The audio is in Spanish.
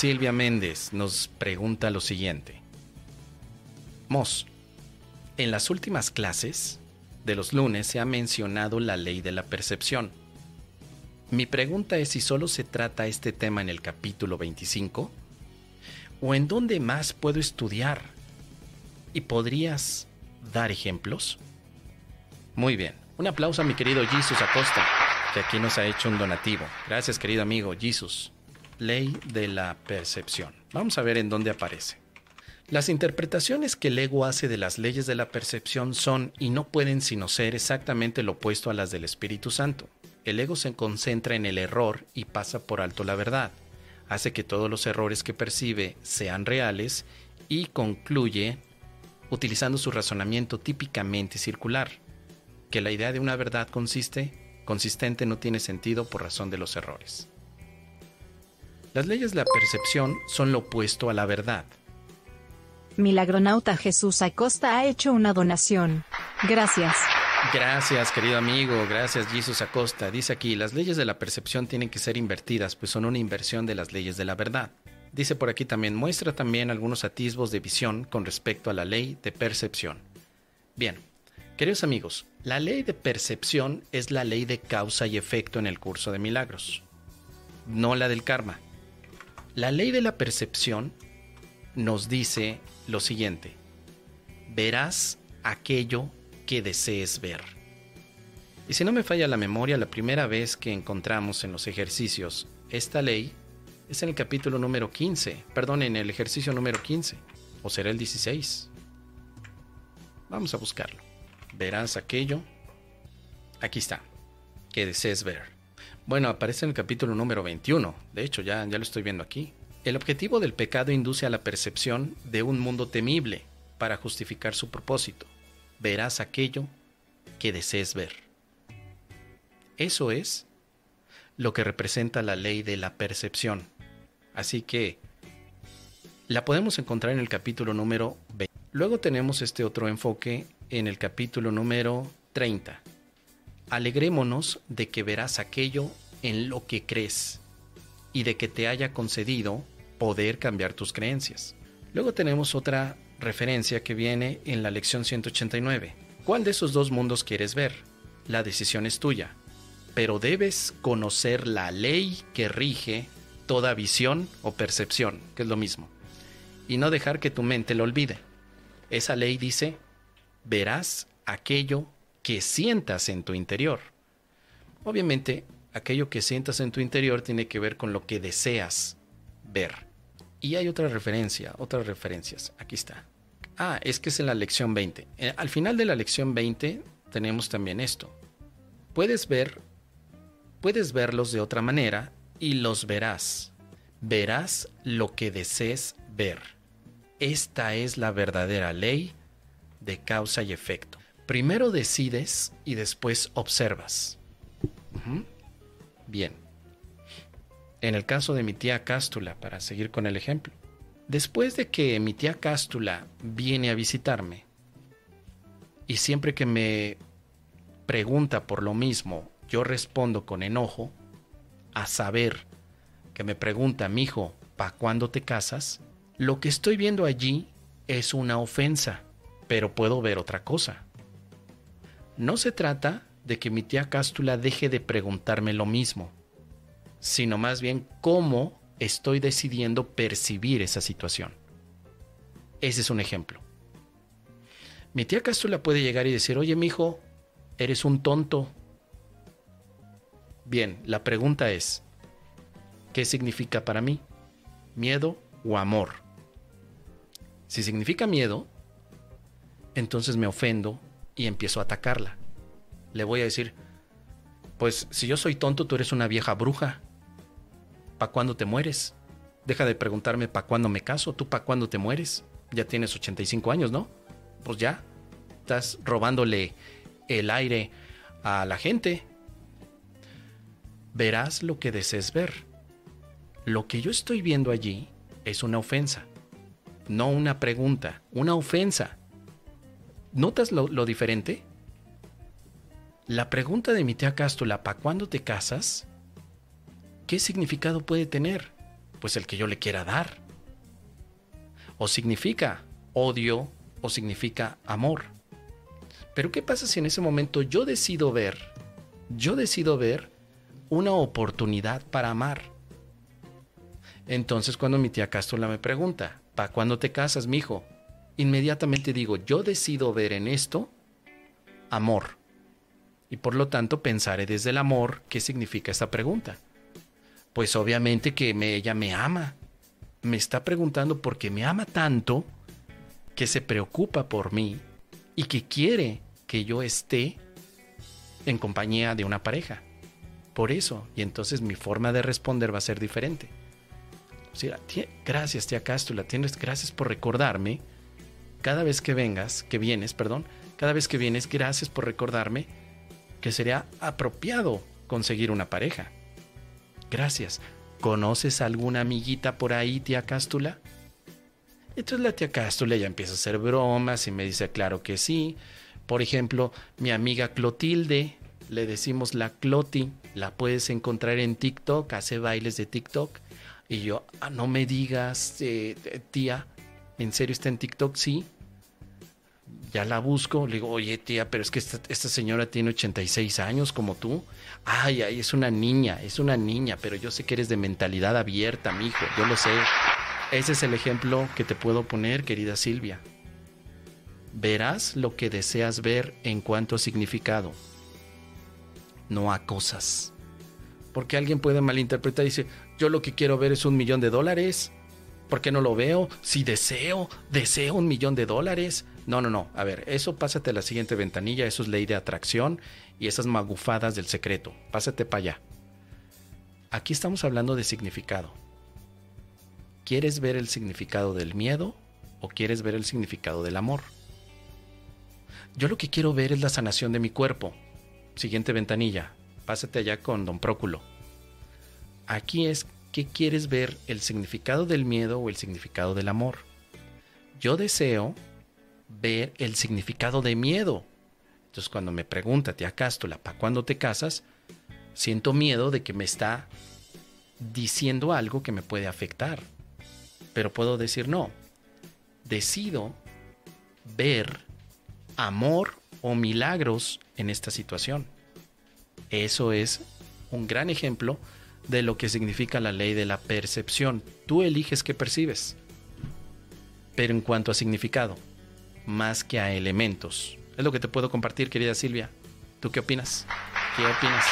Silvia Méndez nos pregunta lo siguiente. Mos, en las últimas clases de los lunes se ha mencionado la ley de la percepción. Mi pregunta es si solo se trata este tema en el capítulo 25 o en dónde más puedo estudiar. ¿Y podrías dar ejemplos? Muy bien. Un aplauso a mi querido Jesus Acosta, que aquí nos ha hecho un donativo. Gracias, querido amigo Jesus. Ley de la percepción. Vamos a ver en dónde aparece. Las interpretaciones que el ego hace de las leyes de la percepción son y no pueden sino ser exactamente lo opuesto a las del Espíritu Santo. El ego se concentra en el error y pasa por alto la verdad. Hace que todos los errores que percibe sean reales y concluye utilizando su razonamiento típicamente circular, que la idea de una verdad consiste, consistente no tiene sentido por razón de los errores. Las leyes de la percepción son lo opuesto a la verdad. Milagronauta Jesús Acosta ha hecho una donación. Gracias. Gracias, querido amigo. Gracias, Jesús Acosta. Dice aquí, las leyes de la percepción tienen que ser invertidas, pues son una inversión de las leyes de la verdad. Dice por aquí también, muestra también algunos atisbos de visión con respecto a la ley de percepción. Bien, queridos amigos, la ley de percepción es la ley de causa y efecto en el curso de milagros, no la del karma. La ley de la percepción nos dice lo siguiente, verás aquello que desees ver. Y si no me falla la memoria, la primera vez que encontramos en los ejercicios esta ley es en el capítulo número 15, perdón, en el ejercicio número 15, o será el 16. Vamos a buscarlo. Verás aquello. Aquí está, que desees ver. Bueno, aparece en el capítulo número 21. De hecho, ya, ya lo estoy viendo aquí. El objetivo del pecado induce a la percepción de un mundo temible para justificar su propósito. Verás aquello que desees ver. Eso es lo que representa la ley de la percepción. Así que la podemos encontrar en el capítulo número 20. Luego tenemos este otro enfoque en el capítulo número 30 alegrémonos de que verás aquello en lo que crees y de que te haya concedido poder cambiar tus creencias. Luego tenemos otra referencia que viene en la lección 189. ¿Cuál de esos dos mundos quieres ver? La decisión es tuya, pero debes conocer la ley que rige toda visión o percepción, que es lo mismo, y no dejar que tu mente lo olvide. Esa ley dice, verás aquello que sientas en tu interior. Obviamente, aquello que sientas en tu interior tiene que ver con lo que deseas ver. Y hay otra referencia, otras referencias. Aquí está. Ah, es que es en la lección 20. Eh, al final de la lección 20 tenemos también esto. Puedes ver, puedes verlos de otra manera y los verás. Verás lo que desees ver. Esta es la verdadera ley de causa y efecto. Primero decides y después observas. Bien. En el caso de mi tía Cástula, para seguir con el ejemplo, después de que mi tía Cástula viene a visitarme y siempre que me pregunta por lo mismo, yo respondo con enojo, a saber que me pregunta, mi hijo, ¿para cuándo te casas? Lo que estoy viendo allí es una ofensa, pero puedo ver otra cosa. No se trata de que mi tía Cástula deje de preguntarme lo mismo, sino más bien cómo estoy decidiendo percibir esa situación. Ese es un ejemplo. Mi tía Cástula puede llegar y decir, oye, mi hijo, eres un tonto. Bien, la pregunta es, ¿qué significa para mí? ¿Miedo o amor? Si significa miedo, entonces me ofendo y empiezo a atacarla. Le voy a decir, pues si yo soy tonto, tú eres una vieja bruja. ¿Para cuándo te mueres? Deja de preguntarme para cuándo me caso, tú para cuándo te mueres. Ya tienes 85 años, ¿no? Pues ya, estás robándole el aire a la gente. Verás lo que desees ver. Lo que yo estoy viendo allí es una ofensa, no una pregunta, una ofensa. ¿Notas lo, diferente? La pregunta de mi tía Cástula, ¿para cuándo te casas? ¿Qué significado puede tener? Pues el que yo le quiera dar. O significa odio o significa amor. Pero ¿qué pasa si en ese momento yo decido ver, yo decido ver una oportunidad para amar? Entonces cuando mi tía Cástula me pregunta, ¿para cuándo te casas, mijo? Inmediatamente digo, yo decido ver en esto amor. Y por lo tanto pensaré desde el amor qué significa esta pregunta. Pues obviamente que ella me ama. Me está preguntando porque me ama tanto que se preocupa por mí y que quiere que yo esté en compañía de una pareja. Por eso, y entonces mi forma de responder va a ser diferente. Sea, gracias, tía Cástula, tienes gracias por recordarme. Cada vez que vengas, que vienes, perdón, cada vez que vienes, gracias por recordarme que sería apropiado conseguir una pareja. Gracias. ¿Conoces alguna amiguita por ahí, tía Cástula? Entonces la tía Cástula ya empieza a hacer bromas y me dice, claro que sí. Por ejemplo, mi amiga Clotilde, le decimos la Cloti, la puedes encontrar en TikTok, hace bailes de TikTok. Y yo, ah, no me digas, eh, tía, ¿en serio está en TikTok? Sí. Ya la busco, le digo, oye tía, pero es que esta, señora tiene 86 años como tú. Ay, ay, es una niña, es una niña, pero yo sé que eres de mentalidad abierta, mi hijo, yo lo sé. Ese es el ejemplo que te puedo poner, querida Silvia. Verás lo que deseas ver en cuanto a significado, no a cosas. Porque alguien puede malinterpretar y dice, yo lo que quiero ver es un millón de dólares. ¿Por qué no lo veo? Si deseo, deseo un millón de dólares. No, no, no. A ver, eso pásate a la siguiente ventanilla. Eso es ley de atracción y esas magufadas del secreto. Pásate para allá. Aquí estamos hablando de significado. ¿Quieres ver el significado del miedo o quieres ver el significado del amor? Yo lo que quiero ver es la sanación de mi cuerpo. Siguiente ventanilla. Pásate allá con don Próculo. Aquí es que quieres ver el significado del miedo o el significado del amor. Yo deseo ver el significado de miedo. Entonces cuando me pregunta tía Cástula, ¿para cuándo te casas? Siento miedo de que me está diciendo algo que me puede afectar pero puedo decir no. Decido ver amor o milagros en esta situación. Eso es un gran ejemplo de lo que significa la ley de la percepción. Tú eliges qué percibes. Pero en cuanto a significado, más que a elementos. Es lo que te puedo compartir, querida Silvia. ¿Tú qué opinas? ¿Qué opinas?